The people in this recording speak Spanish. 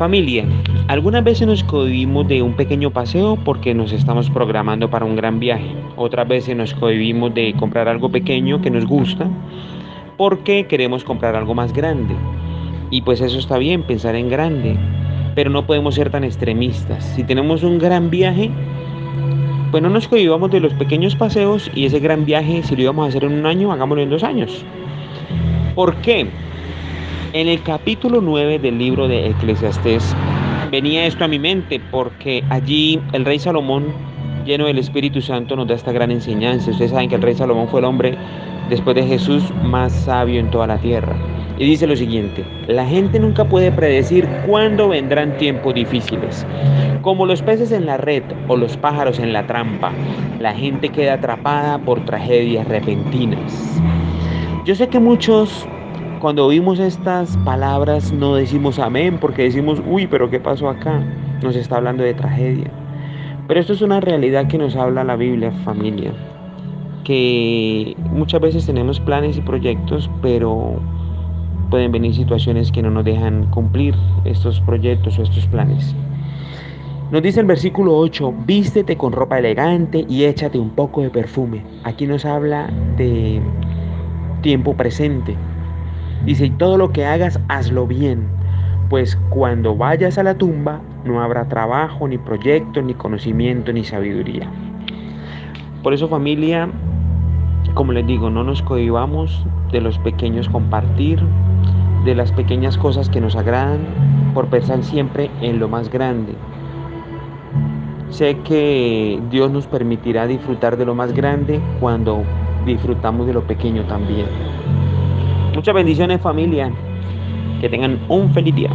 Familia, algunas veces nos cohibimos de un pequeño paseo porque nos estamos programando para un gran viaje. Otras veces nos cohibimos de comprar algo pequeño que nos gusta porque queremos comprar algo más grande. Y pues eso está bien, pensar en grande, pero no podemos ser tan extremistas. Si tenemos un gran viaje, pues no nos cohibamos de los pequeños paseos y ese gran viaje, si lo íbamos a hacer en un año, hagámoslo en dos años. ¿Por qué? En el capítulo 9 del libro de Eclesiastés venía esto a mi mente porque allí el rey Salomón, lleno del Espíritu Santo, nos da esta gran enseñanza. Ustedes saben que el rey Salomón fue el hombre después de Jesús más sabio en toda la tierra. Y dice lo siguiente, la gente nunca puede predecir cuándo vendrán tiempos difíciles. Como los peces en la red o los pájaros en la trampa, la gente queda atrapada por tragedias repentinas. Yo sé que muchos cuando oímos estas palabras no decimos amén porque decimos, uy, pero ¿qué pasó acá? Nos está hablando de tragedia. Pero esto es una realidad que nos habla la Biblia, familia. Que muchas veces tenemos planes y proyectos, pero pueden venir situaciones que no nos dejan cumplir estos proyectos o estos planes. Nos dice el versículo 8, vístete con ropa elegante y échate un poco de perfume. Aquí nos habla de tiempo presente, Dice, y todo lo que hagas, hazlo bien, pues cuando vayas a la tumba no habrá trabajo, ni proyecto, ni conocimiento, ni sabiduría. Por eso familia, como les digo, no nos cohibamos de los pequeños compartir, de las pequeñas cosas que nos agradan, por pensar siempre en lo más grande. Sé que Dios nos permitirá disfrutar de lo más grande cuando disfrutamos de lo pequeño también. Muchas bendiciones familia. Que tengan un feliz día.